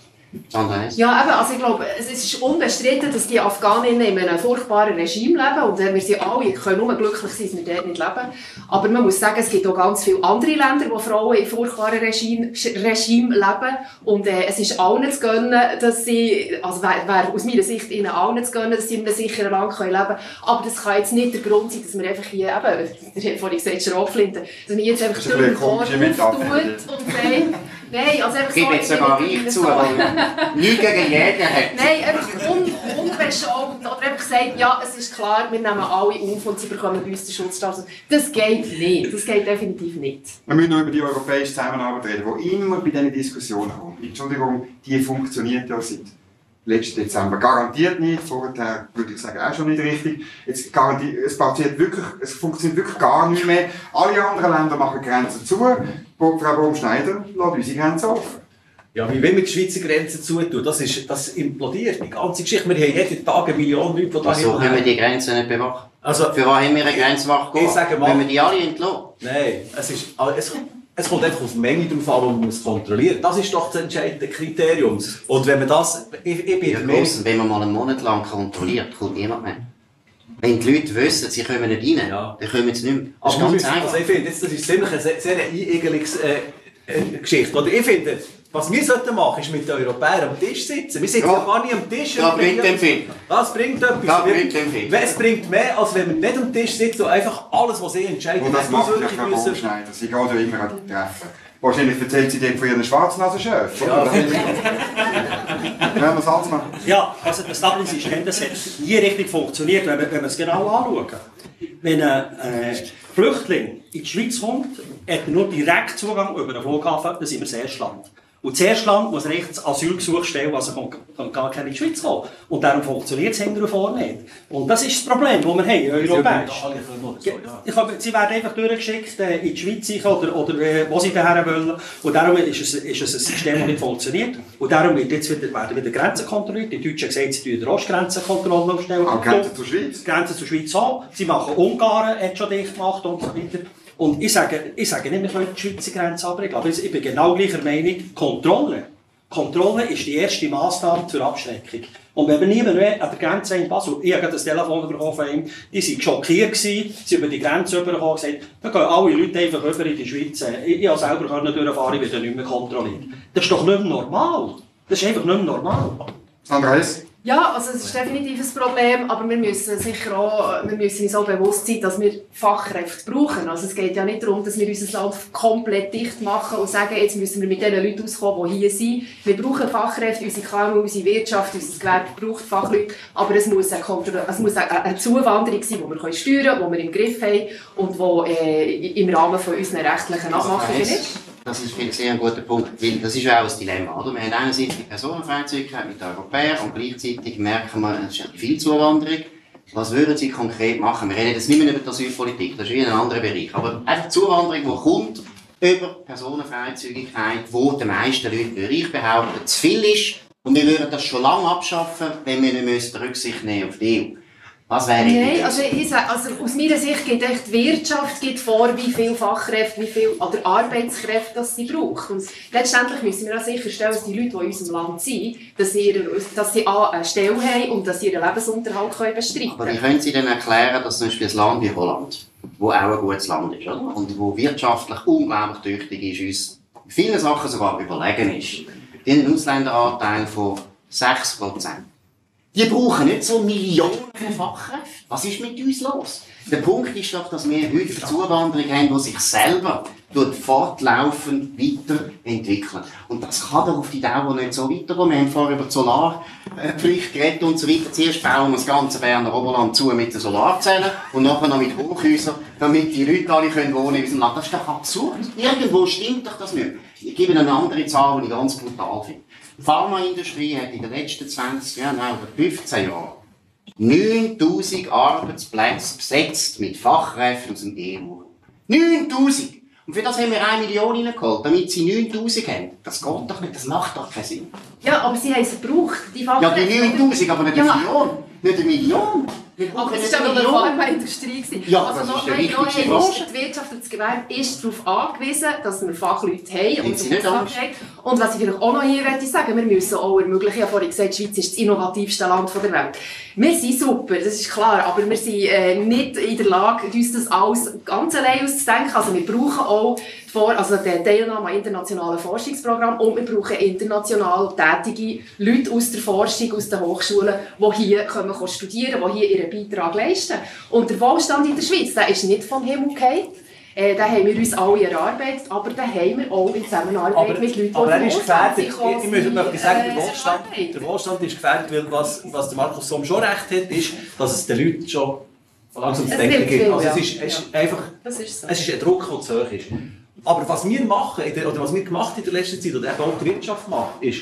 Ja, eben, also ich glaube, es ist unbestritten, dass die Afghaninnen in einem furchtbaren Regime leben und wir sind alle, können nur glücklich sein, dass wir dort nicht leben. Aber man muss sagen, es gibt auch ganz viele andere Länder, wo Frauen in furchtbaren Regime, Regime leben und äh, es ist allen zu gönnen, dass sie, also wäre wär aus meiner Sicht ihnen allen zu gönnen, dass sie in einem sicheren Land können leben können. Aber das kann jetzt nicht der Grund sein, dass wir einfach hier, eben, vorhin gesagt, Schrotflinte, dass wir jetzt einfach Tor Metapher. auftut und sagt, nein, also einfach Ich gebe jetzt sogar ich zu, weil nie gegen jeden hat. Nein, einfach un unbeschaumt oder einfach gesagt, ja, es ist klar, wir nehmen alle auf und sie bekommen bei uns den Schutzstatus. Das geht nicht, das geht definitiv nicht. Wir müssen noch über die europäische Zusammenarbeit reden, die immer bei diesen Diskussionen kommt. Entschuldigung, die funktioniert ja seit letzten Dezember garantiert nicht, vorher würde ich sagen auch schon nicht richtig. Jetzt garantiert, es, passiert wirklich, es funktioniert wirklich gar nicht mehr. Alle anderen Länder machen Grenzen zu. Frau Baumschneider lässt unsere Grenzen offen. Ja, wie will man die Schweizer Grenzen zutun? Das, ist, das implodiert, die ganze Geschichte. Wir haben jeden Tag eine Million Leute, die da Also können wir die Grenzen nicht bewachen. Also, Für was haben wir eine Grenzwache Ich sage mal- Wenn wir die alle entlassen? nein, es, ist, es, es kommt einfach auf die Menge drauf an, die man muss kontrollieren. Das ist doch das entscheidende Kriterium. Und wenn man das, ich, ich bin Ja, gross, wenn man mal einen Monat lang kontrolliert, kommt niemand mehr. Wenn die Leute wissen, sie kommen nicht rein, Ja. dann kommen sie nicht mehr. Das ist Aber ganz einfach. also ich finde, das ist ziemlich eine sehr, sehr äh, äh, Geschichte. Oder ich finde, was wir sollten machen, ist mit den Europäern am Tisch sitzen. Wir sitzen Ja. ja, gar nicht am Tisch. Da und bringt dem viel. Das bringt etwas. Das bringt dem viel. Es bringt mehr, als wenn wir nicht am Tisch sitzen und einfach alles, was sie entscheiden, Und das macht ja Auswirkungen Frau müssen. Baumschneider. Sie geht ja immer an die Treffen. Wahrscheinlich erzählt sie dort von ihren Schwarznasenchef. Ja. Werner Salzmann. Ja, also das Dublin-System, das hat nie richtig funktioniert, wenn wir, wenn wir es genau anschauen. Wenn ein äh, Flüchtling in die Schweiz kommt, hat er nur direkt Zugang über den Flughafen, dann sind wir das erste Land. Und das erste Land muss rechts Asylgesuch stellen, also kann, kann gar keine in die Schweiz kommen. Und darum funktioniert es hinten und vorne nicht. Und das ist das Problem, das wir haben, europäisch. Ich glaube, sie werden einfach durchgeschickt äh, in die Schweiz oder, oder äh, wo sie daher wollen. Und darum ist es, ist es ein System, das nicht funktioniert. Und darum wird jetzt wieder, werden wieder Grenzen kontrolliert. Die Deutschen sagen, sie tun die Rostgrenzenkontrolle aufstellen. Auch Grenzen zur Schweiz. Grenzen zur Schweiz auch. Sie machen Ungarn, hat schon dicht gemacht und so weiter. Und ich sage, ich sage nicht, wir können die Schweizer Grenze abbrechen, aber ich bin genau gleicher Meinung. Kontrolle. Kontrolle ist die erste Maßnahme zur Abschreckung. Und wenn wir niemand mehr an der Grenze in Basel, ich habe das Telefon bekommen von ihm, die waren schockiert, gewesen, sie über die Grenze rübergekommen und gesagt, da gehen alle Leute einfach rüber in die Schweiz. Ich, ich habe selber können durchfahren, ich werde nicht mehr kontrolliert. Das ist doch nicht mehr normal. Das ist einfach nicht mehr normal. Andreas? Ja, also es ist definitiv ein Problem, aber wir müssen sicher auch, wir müssen uns auch bewusst sein, dass wir Fachkräfte brauchen. Also es geht ja nicht darum, dass wir unser Land komplett dicht machen und sagen, jetzt müssen wir mit den Leuten auskommen, die hier sind. Wir brauchen Fachkräfte, unsere KMU, unsere Wirtschaft, unser Gewerbe braucht Fachleute, aber es muss eine, es muss eine, eine Zuwanderung sein, die wir können steuern können, die wir im Griff haben und die äh, im Rahmen von unseren rechtlichen Abmachungen ist. Das ist ein sehr guter Punkt, weil das ist ja auch ein Dilemma. Oder? Wir haben einerseits die Personenfreizügigkeit mit den Europäern und gleichzeitig merken wir, es ist viel Zuwanderung. Was würden Sie konkret machen? Wir reden jetzt nicht mehr über die Asylpolitik, das ist wie ein anderer Bereich. Aber einfach Zuwanderung, die kommt über Personenfreizügigkeit, wo die meisten Leute, würde ich behaupten, zu viel ist. Und wir würden das schon lange abschaffen, wenn wir nicht Rücksicht nehmen auf die EU. Was wäre Nein, also, ich sage, also aus meiner Sicht geht echt die Wirtschaft geht vor, wie viele Fachkräfte, wie viel oder Arbeitskräfte das sie braucht. Und letztendlich müssen wir auch sicherstellen, dass die Leute, die in unserem Land sind, dass sie, ihre, dass sie A, eine Stelle haben und dass sie ihren Lebensunterhalt können bestreiten Aber wie können. können Sie denn erklären, dass zum Beispiel ein Land wie Holland, wo auch ein gutes Land ist, oder? und wo wirtschaftlich unglaublich tüchtig ist, uns in vielen Sachen sogar überlegen ist, einen Ausländeranteil von 6%. Die brauchen nicht so Millionen Fachkräfte. Was ist mit uns los? Der Punkt ist doch, dass wir heute eine Zuwanderung haben, die sich selber tut fortlaufend weiterentwickeln. Und das kann doch auf die Dauer nicht so weitergehen. Wir haben vorher über die Solarpflicht geredet und so weiter. Zuerst bauen wir das ganze Berner Oberland zu mit den Solarzellen und nachher noch mit Hochhäusern, damit die Leute alle können wohnen in unserem Land. Das ist doch absurd. Irgendwo stimmt doch das nicht. Ich gebe eine andere Zahl, die ich ganz brutal finde. Die Pharmaindustrie hat in den letzten 20 Jahren, nein, oder 15 Jahren 9000 Arbeitsplätze besetzt mit Fachkräften aus dem EU. 9000! Und für das haben wir 1 Million reingeholt, damit sie 9000 haben. Das geht doch nicht, das macht doch keinen Sinn. Ja, aber sie haben sie gebraucht, die Ja, Fachkräfte. die 9000, aber nicht eine Ja. Million. Nicht eine Million. Aber nicht war eine Million. Pharmaindustrie. gewesen. Ja, also das noch, nein, noch die Wirtschaft und das Gewerbe ist darauf angewiesen, dass wir Fachleute haben und Angst? haben. Und was ich vielleicht auch noch hier möchte sagen, wir müssen auch ermöglichen, ich habe vorhin gesagt, die Schweiz ist das innovativste Land der Welt. Wir sind super, das ist klar, aber wir sind äh, nicht in der Lage, uns das alles ganz allein auszudenken. Also wir brauchen auch die Vor also die Teilnahme an internationalen Forschungsprogrammen und wir brauchen international tätige Leute aus der Forschung, aus den Hochschulen, die hier kommen, können studieren die hier ihren Beitrag leisten. Und der Wohlstand in der Schweiz, der ist nicht vom Himmel gefallen. Äh, den haben wir uns alle erarbeitet, aber den haben wir auch in Zusammenarbeit Aber, mit Leuten, die aber er ist gefährdet. Ich, ich möchte, sagen, äh, der Wohlstand, arbeiten. der Wohlstand ist gefährdet, weil was, was der Markus Somm schon recht hat, ist, dass es den Leuten schon langsam zu denken gibt. Also es ist, es ist einfach, ist so. es ist ein Druck, der zu hoch ist. Aber was wir machen, oder was wir gemacht in der letzten Zeit, oder eben auch die Wirtschaft macht, ist,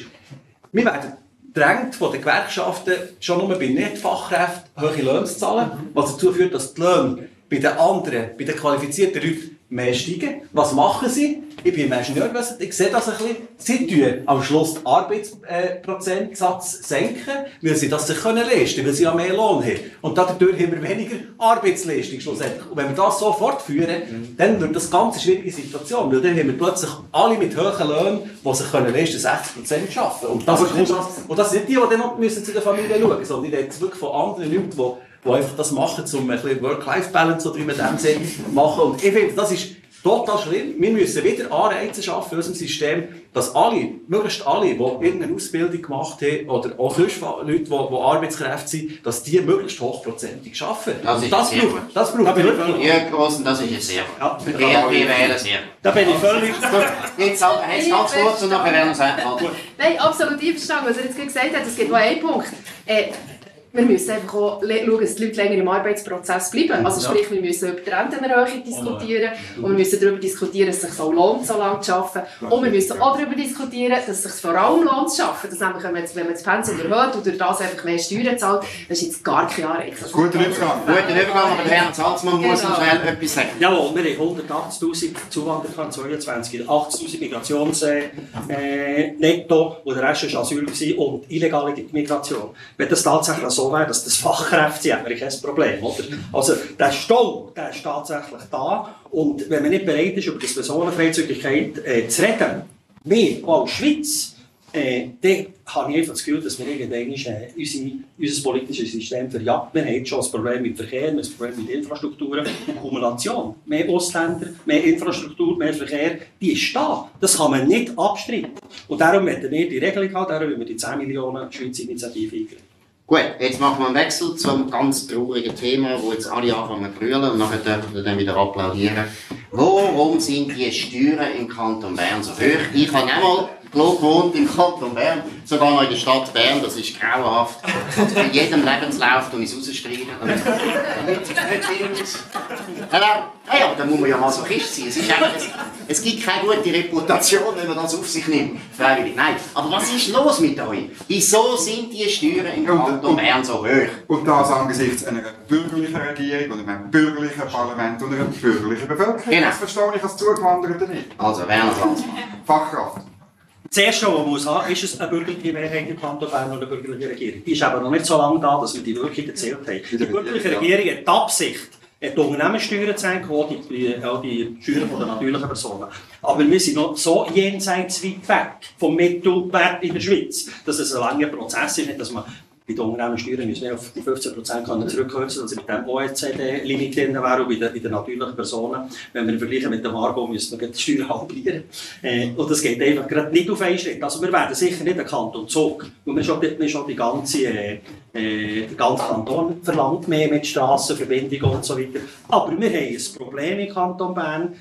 wir werden drängt von den Gewerkschaften schon nur bei Nicht-Fachkräften hohe Löhne zu zahlen, was dazu führt, dass die Löhne bei den anderen, bei den qualifizierten Leuten mehr steigen. Was machen sie? Ich bin im Ingenieurwesen, ich sehe das ein bisschen. Sie tun am Schluss den Arbeitsprozentsatz senken, weil sie das sich können leisten können, weil sie ja mehr Lohn haben. Und dadurch haben wir weniger Arbeitsleistung schlussendlich. Und wenn wir das so fortführen, dann wird das eine ganz schwierige Situation, weil dann haben wir plötzlich alle mit hohen Löhnen, die sich können leisten 60% arbeiten. Und das, ist nicht das, und das sind die, die dann noch müssen zu der Familie schauen müssen, sondern ich rede wirklich von anderen Leuten, die die einfach das machen, um ein bisschen Work-Life-Balance oder wie man dem Sinn machen. Und ich finde, das ist total schlimm. Wir müssen wieder Anreize schaffen in unserem System, dass alle, möglichst alle, die irgendeine Ausbildung gemacht haben oder auch sonst Leute, die, die Arbeitskräfte sind, dass die möglichst hochprozentig arbeiten. Das Und ist das sehr braucht, gut. das braucht Da bin ich wirklich- Jürgen Grossen, das ist jetzt sehr gut. Ja, Wir, wählen sehr gut. Da bin ich völlig... Jetzt, halt- ganz kurz und nachher werden wir sagen. Nein, absolut einverstanden, was er jetzt gerade gesagt hat. Es gibt noch einen Punkt. Äh, wir müssen einfach auch schauen, dass die Leute länger im Arbeitsprozess bleiben. Also sprich, wir müssen über die Rentenerhöhung diskutieren und wir müssen darüber diskutieren, dass es sich so lohnt, so lange zu arbeiten. Und wir müssen auch darüber diskutieren, dass es sich vor allem lohnt zu arbeiten. Dass nämlich, wenn man, wenn man das Pensum erhöht und durch das einfach mehr Steuern zahlt, das ist jetzt gar kein Anreiz. Also, Guter Übergang. Guten Übergang, aber der Herr Salzmann muss Genau. noch schnell etwas sagen. Jawohl, wir haben 180'000 Zuwanderer, 22, 80'000 Migrations äh, netto, und der Rest war Asyl und illegale Migration. Wenn das tatsächlich so wäre, dass das Fachkräfte sind, wäre kein Problem, oder? Also, der Stau, der ist tatsächlich da und wenn man nicht bereit ist, über die Personenfreizügigkeit äh, zu reden, wir als Schweiz, äh, dann habe ich einfach das Gefühl, dass wir irgendwann äh, unser politisches System verjagt. Wir haben schon ein Problem mit Verkehr, wir haben ein Problem mit Infrastrukturen. Kumulation, mehr Ausländer, mehr Infrastruktur, mehr Verkehr, die ist da. Das kann man nicht abstreiten. Und darum werden wir die Regelung haben, darum wollen wir die 10 Millionen Schweizer Initiative eingreifen. Gut, jetzt machen wir einen Wechsel zum ganz traurigen Thema, wo jetzt alle anfangen zu brüllen und nachher dürfen wir dann wieder applaudieren. Warum sind die Steuern im Kanton Bern so hoch? Ich habe auch mal gewohnt im Kanton Bern, sogar noch in der Stadt Bern, das ist grauenhaft. Bei jedem Lebenslauf tue ich es stimmt. Hallo? Ja, ja, da muss man ja mal so Christ sein. Es, ist es, es gibt keine gute Reputation, wenn man das auf sich nimmt. Freiwillig. Nein. Aber was ist los mit euch? Wieso sind die Steuern im Und- Kanton Bern so hoch? Und das angesichts einer bürgerlichen Regierung und einem bürgerlichen Parlament und einer bürgerlichen Bevölkerung. Genau. Das verstehe ich als Zugewanderte nicht. Also, Werner Salzmann. Fachkraft. Das Erste, was man muss haben, ist es eine bürgerliche Mehrheit im Kanton Bern und eine bürgerliche Regierung. Die ist aber noch nicht so lange da, dass wir die wirklich erzählt haben. Die bürgerliche Regierung hat die Absicht, die Unternehmenssteuern zu senken, auch die, auch die Steuern den natürlichen Personen. Aber wir sind noch so jenseits weit weg vom Mittelwert in der Schweiz, dass es ein langer Prozess ist, dass man bei den Unternehmenssteuern müssen wir auf 15% können zurückkürzen, dass wir mit dem OECD-Limit drin wären und bei den, bei den natürlichen Personen, wenn wir vergleichen mit dem Argo, müssen wir die Steuern halbieren. Äh, und das geht einfach gerade nicht auf einen Schritt. Also wir werden sicher nicht einen Kanton Zug, und wir schon, wir schon die ganze, äh, äh, der ganze Kanton verlangt mehr mit Strassenverbindungen und so weiter. Aber wir haben ein Problem im Kanton Bern,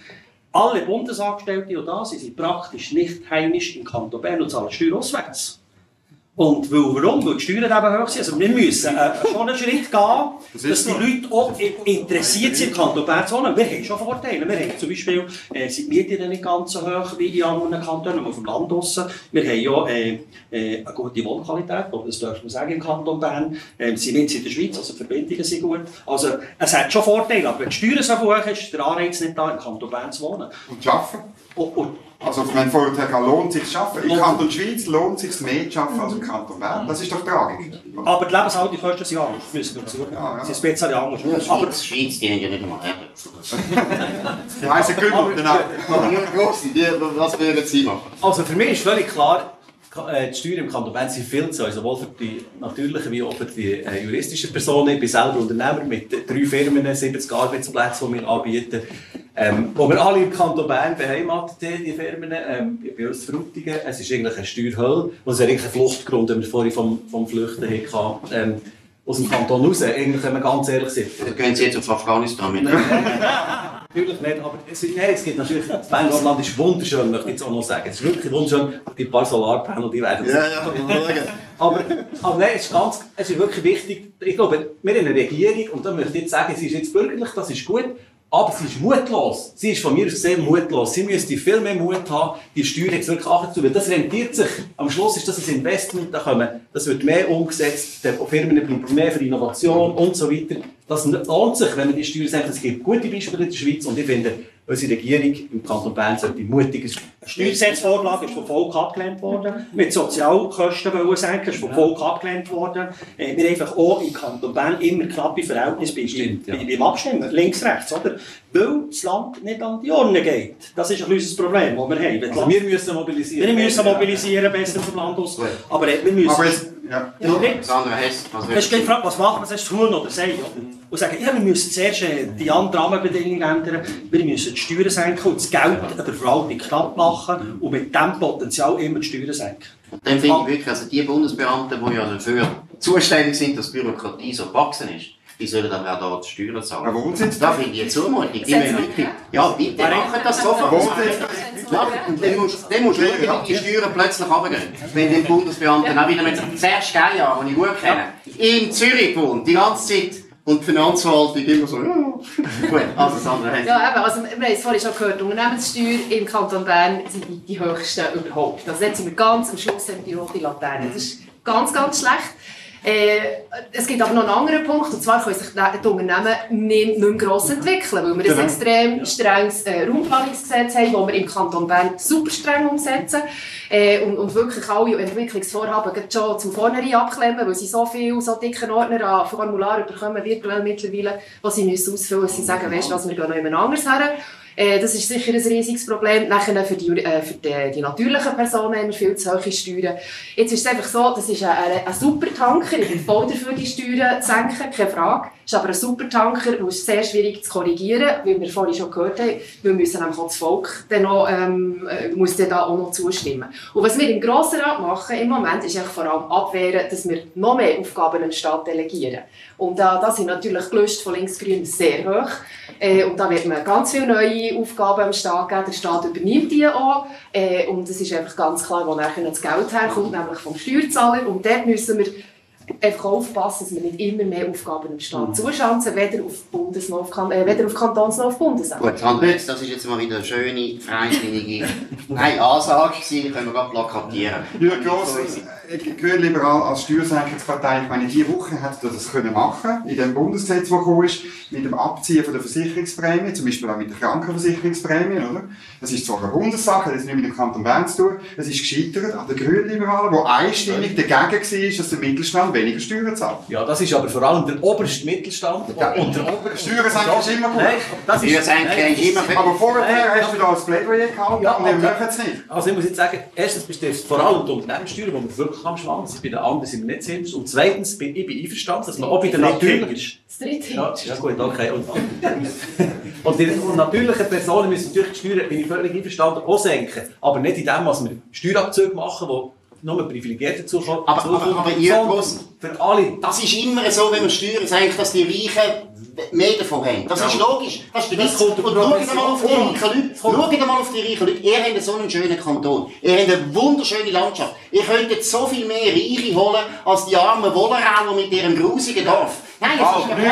alle Bundesangestellten, die da sind, sind praktisch nicht heimisch im Kanton Bern und zahlen Steuern auswärts. Und weil, warum? Weil die Steuern eben hoch sind. Also wir müssen äh, schon einen Schritt gehen, Das dass die. Leute auch interessiert sind im Kanton Bern zu wohnen. Wir haben schon Vorteile. Wir haben zum Beispiel, äh, sind die Mieten nicht ganz so hoch wie in anderen Kantonen, auf dem Land draussen. Wir haben ja äh, äh, eine gute Wohnqualität, das darf man sagen im Kanton Bern. Äh, wir sind in der Schweiz, also die Verbindungen sind gut. Also es hat schon Vorteile, aber wenn die Steuern so hoch ist, ist der Anreiz nicht da, im Kanton Bern zu wohnen. Und arbeiten. Und, und Also, vorher gesagt lohnt es sich zu arbeiten. Im Kanton Schweiz lohnt es sich mehr zu arbeiten als im Kanton Bern. Das ist doch tragisch. Aber die Lebenshaltungskosten sind anders, müssen wir zugeben. Ja, ja. Sie sind ein bisschen anders. Die Aber Schweiz, Schweiz, die haben ja nicht einmal. Die heißen Günther, genau. Aber nur grosse, die, was würden sie machen? Also für mich ist völlig klar, die Steuern im Kanton Bern sind viel zu hoch, sowohl für die natürlichen wie auch für die äh, juristischen Personen. Ich bin selber Unternehmer mit äh, drei Firmen, 70 Arbeitsplätzen, die wir anbieten. Ähm, wo wir alle im Kanton Bern beheimatet haben, die Firmen, ähm, bei uns Frutigen. Es ist eigentlich eine Steuerhölle. Und es wäre eigentlich ein Fluchtgrund, wenn wir vorhin vom, vom Flüchten hatten, ähm, aus dem Kanton raus. Eigentlich, wenn wir ganz ehrlich sind. Dann gehen sie jetzt auf Afghanistan mit. Natürlich nicht, aber es, ist- nein, es gibt natürlich, das Bangladesch ist wunderschön, möchte ich jetzt auch noch sagen. Es ist wirklich wunderschön, die paar Solarpanel, die werden Ja, ja. Aber, aber nein, es ist, ganz, es ist wirklich wichtig. Ich glaube, wir haben eine Regierung, und da möchte ich jetzt sagen, sie ist jetzt bürgerlich, das ist gut, aber sie ist mutlos. Sie ist von mir aus gesehen mutlos. Sie müsste viel mehr Mut haben, die Steuern jetzt wirklich anzuziehen. Weil Das rentiert sich. Am Schluss ist das ein Investment, da kommen, das wird mehr umgesetzt, die Firmen bleiben mehr für Innovation und so weiter. Das lohnt sich, wenn man die Steuern senkt. Es gibt gute Beispiele in der Schweiz und ich finde, unsere Regierung im Kanton Bern sollte mutiges die Steuergesetzvorlage ist vom Volk abgelehnt worden. Mit Sozialkosten wollen senken, ist vom Volk abgelehnt worden. Äh, Wir haben einfach auch im Kanton Bern immer knappe Verhältnisse bei, Stimmt, ja. bei, beim Abstimmen, links, rechts, oder? Weil das Land nicht an die Urne geht. Das ist ein kleines Problem, das wir haben. Also wir müssen mobilisieren. wir müssen mobilisieren, besser vom Land aus. Aber äh, wir müssen... Aber ja. Ja, nicht- Sandra Hess, was die würdest Frage, was machen wir, das ist Huhn oder Sei. oder? Und sagen, ja, wir müssen zuerst äh, die anderen Rahmenbedingungen ändern, wir müssen die Steuern senken und das Geld an der Verwaltung knapp machen und mit diesem Potenzial immer die Steuern senken. Dann finde ich wirklich, also die Bundesbeamten, die ja dafür zuständig sind, dass die Bürokratie so gewachsen ist, die sollen dann auch da die Steuern zahlen. Aber wo sind sie? Da finde ich eine Zumutung. Die müssen wir wirklich, ja. bitte, machen das sofort. Wo sind dann musst, dann musst du schauen, die Steuern plötzlich runtergehen. Wenn die Bundesbeamten auch wieder mit Serge Geier, den ich gut kenne, in Zürich wohnt, die ganze Zeit, und die Finanzverwaltung immer so, ja. Gut, also Sandra Hess. Ja, eben, also wir haben es vorhin schon gehört, die Unternehmenssteuer im Kanton Bern sind die, die höchsten überhaupt. Also jetzt sind wir ganz am Schluss haben die rote Laterne. Das ist ganz, ganz schlecht. Äh, es gibt aber noch einen anderen Punkt, und zwar können sich die Unternehmen nicht, nicht mehr gross entwickeln, weil wir Genau. ein extrem strenges äh, Raumplanungsgesetz haben, das wir im Kanton Bern super streng umsetzen äh, und, und wirklich alle Entwicklungsvorhaben schon zum Vornherein abklemmen, weil sie so viel, so dicken Ordner an Formularen bekommen, virtuell mittlerweile, was sie müssen ausfüllen müssen, sie sagen, weißt du was, wir gehen noch jemand anderes her. Äh, Das ist sicher ein riesiges Problem. Nachher für die, äh, für die, die natürlichen Personen haben wir viel zu hohe Steuern. Jetzt ist es einfach so, das ist ein, ein, ein super Tanker. Ich bin voll dafür, die Steuern zu senken, keine Frage. Ist aber ein super Tanker, und es ist sehr schwierig zu korrigieren, wie wir vorhin schon gehört haben. Wir müssen auch das Volk dann noch, ähm, äh, muss dann da auch noch zustimmen. Und was wir im Grossen Rat machen im Moment, ist vor allem abwehren, dass wir noch mehr Aufgaben an den Staat delegieren. Und da, da sind natürlich die Lust von Linksgrün sehr hoch. Äh, und da wird man ganz viele neue Aufgaben am Staat geben. Der Staat übernimmt die auch. Äh, und es ist einfach ganz klar, wo das Geld herkommt, nämlich vom Steuerzahler. Und dort müssen wir einfach aufpassen, dass wir nicht immer mehr Aufgaben dem Staat zuschanzen, weder auf, Bundes noch auf, kan äh, weder auf Kantons- noch auf Bundesebene. Gut, Hess, das ist jetzt mal wieder eine schöne, freisinnige Nein, Ansage gewesen, die können wir gerade plakatieren. Gross, Grünliberal als Steuersenkungspartei, ich meine, diese Woche hat er das können machen, in dem Bundesgesetz, das gekommen ist, mit dem Abziehen von der Versicherungsprämie, zum Beispiel auch mit der Krankenversicherungsprämie, oder? Das ist zwar eine Bundessache, das hat nicht mit dem Kanton Bern zu tun, das ist gescheitert an den Grünliberalen, die einstimmig dagegen war, dass der Mittelstand weniger Steuern zahlt. Ja, das ist aber vor allem der oberste Mittelstand. Ja, und der oberste Steuersenkung ist immer gut. Nein, das ist, Steuersenkung nein, ist immer Aber vorher Nein, hast du da das Plädoyer gehalten Ja, und wir machen es nicht. Also ich muss jetzt sagen, erstens betrifft es vor allem die Unternehmenssteuern, wo wir wirklich am Schwanz sind. Bei den anderen sind wir nicht selbst. Und zweitens bin ich bin einverstanden, dass man auch bei den natürlichen... Das dritte. Ja, ja gut, okay. Und, und die natürlichen Personen müssen natürlich die Steuern, bin ich völlig einverstanden, auch senken. Aber nicht in dem, was wir Steuerabzüge machen, wo nur Privilegierten zukommen. Aber- aber- aber ihr Grossen- für alle. Das ist immer so, wenn man Steuern senkt, dass die Reichen mehr davon haben. Das ist logisch. Das ist der Witz. Und schaut mal auf die reichen Leute. Schaut mal auf die reichen Leute. Ihr habt so einen schönen Kanton. Ihr habt eine wunderschöne Landschaft. Ihr könntet so viel mehr Reiche holen, als die armen Wollerauer mit ihrem grusigen Dorf. Nein, das Wow, ist die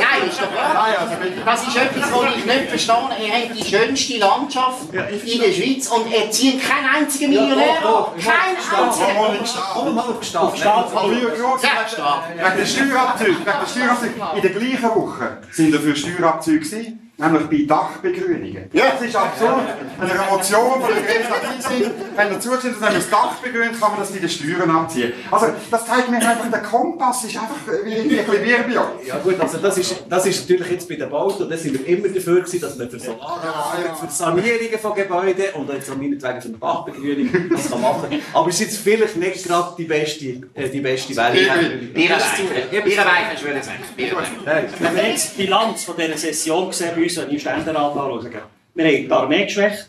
Nein, ist doch wahr. Also. Das ist etwas, was ich nicht verstehe. Ihr habt die schönste Landschaft in der Schweiz und ihr zieht keinen einzigen Millionär nicht stark. Kommen wir mal auf die Stadt. Schauen, Sehr stark. wegen der Steuerabzüge, wegen der Steuerabzüge. In der gleichen Woche sind dafür Steuerabzüge gewesen, nämlich bei Dachbegrünungen. Ja. Das ist absurd. Wenn ihr eine Motion von der sind, wenn ihr zugestimmt dass wenn man das Dach begrünt, kann man das bei den Steuern abziehen. Also, das zeigt mir einfach, der Kompass ist einfach äh, irgendwie ein bisschen. Ja gut, also das ist, das ist natürlich jetzt bei den Bauten, da sind wir immer dafür gewesen, dass man für Solaranlagen, für Sanierungen von Gebäuden und jetzt auch meinetwegen für eine Dachbegrünung das kann machen. Aber es ist jetzt vielleicht nicht gerade die beste, äh, die beste Währung. Bierenweichen, ich würde sagen. Nein. Wenn wir jetzt die Bilanz von dieser Session sehen, uns, wenn Ständerat anschaue, wir haben die Armee geschwächt,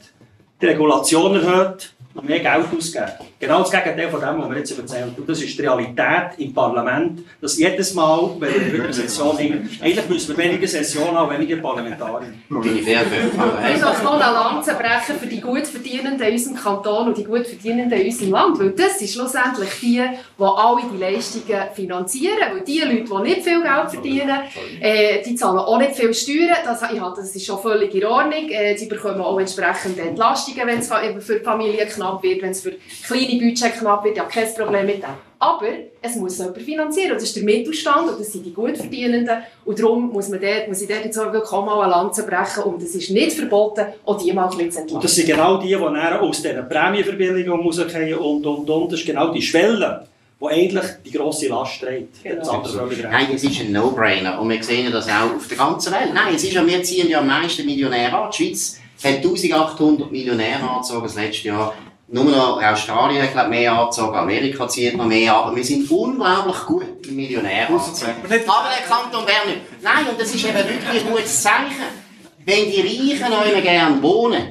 die Regulation erhöht, noch mehr Geld ausgegeben. Genau das Gegenteil von dem, was wir jetzt erzählen. Und das ist die Realität im Parlament, dass jedes Mal, wenn wir über eine Session haben, eigentlich müssen wir weniger Session haben, weniger Parlamentarier. Für. Aber, Ich möchte noch eine Lanze brechen für die Gutverdienenden in unserem Kanton und die Gutverdienenden in unserem Land. Weil das sind schlussendlich die, die alle die Leistungen finanzieren. Weil die Leute, die nicht viel Geld verdienen, äh, die zahlen auch nicht viel Steuern. Das, ich halte, das ist schon völlig in Ordnung. Äh, sie bekommen auch entsprechende Entlastungen, wenn es für die Familie knapp wird, wenn es für kleine Budget knapp wird. Ja, kein Problem mit dem. Aber es muss jemand finanzieren. Und das ist der Mittelstand und das sind die Gutverdienenden. Und darum muss, man dort, muss ich dort jetzt auch wirklich auch mal eine Lanze brechen. Und es ist nicht verboten, auch die mal ein bisschen zu Und das sind genau die, die dann aus dieser Prämienverbilligung rauskommen und, und, und. Das ist genau die Schwelle, die eigentlich die grosse Last trägt. Genau. Nein, es ist ein No-Brainer. Und wir sehen das auch auf der ganzen Welt. Nein, es ist ja, wir ziehen ja am meisten Millionäre an. Die Schweiz hat 1800 Millionäre angezogen das letzte Jahr. Nur noch Australien hat glaub, mehr angezogen, Amerika zieht noch mehr an. Aber wir sind unglaublich gut im Millionäre anziehen. Aber der Kanton Bern nicht. Nein, und das ist eben wirklich ein gutes Zeichen. Wenn die Reichen immer gerne wohnen,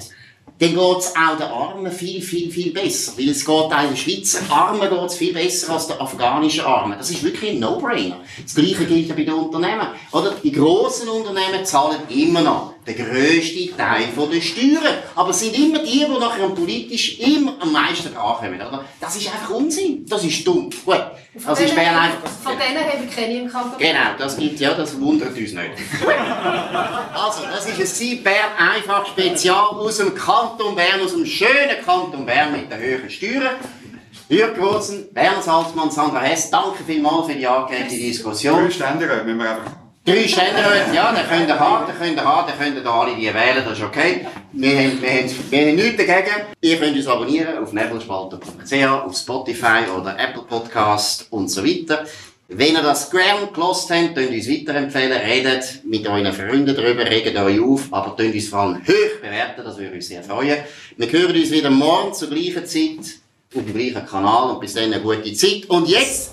dann geht es auch den Armen viel, viel, viel besser. Weil es geht auch den Schweizer Armen geht's viel besser als den afghanischen Armen. Das ist wirklich ein No-Brainer. Das Gleiche gilt ja bei den Unternehmen. Oder? Die grossen Unternehmen zahlen immer noch den grössten Teil von den Steuern. Aber es sind immer die, die nachher politisch immer am meisten drankommen. Oder? Das ist einfach Unsinn. Das ist dumm. Gut. Das ist Bern einfach... Von denen haben wir keine im Kanton. Genau, das gibt ja, das wundert uns nicht. also, das ist ein Sie Bern einfach Spezial aus dem Kanton Bern, aus dem schönen Kanton Bern mit den hohen Steuern. Jürg Rosen, Werner Salzmann, Sandra Hess, danke vielmals für die angeregte Diskussion. Drei Stände müssen wir einfach Drei Ständeräte, ja, den könnt ihr haben, den könnt ihr haben, den könnt ihr alle die wählen, das ist okay. Wir haben, wir haben, wir haben nichts dagegen. Ihr könnt uns abonnieren auf nebelspalter.ch, auf Spotify oder Apple Podcast und so weiter. Wenn ihr das gern gelost habt, könnt ihr uns weiterempfehlen, redet mit euren Freunden darüber, regt euch auf, aber könnt uns vor allem hoch bewerten, das würde uns sehr freuen. Wir hören uns wieder morgen zur gleichen Zeit auf dem gleichen Kanal und bis dann eine gute Zeit. Und jetzt...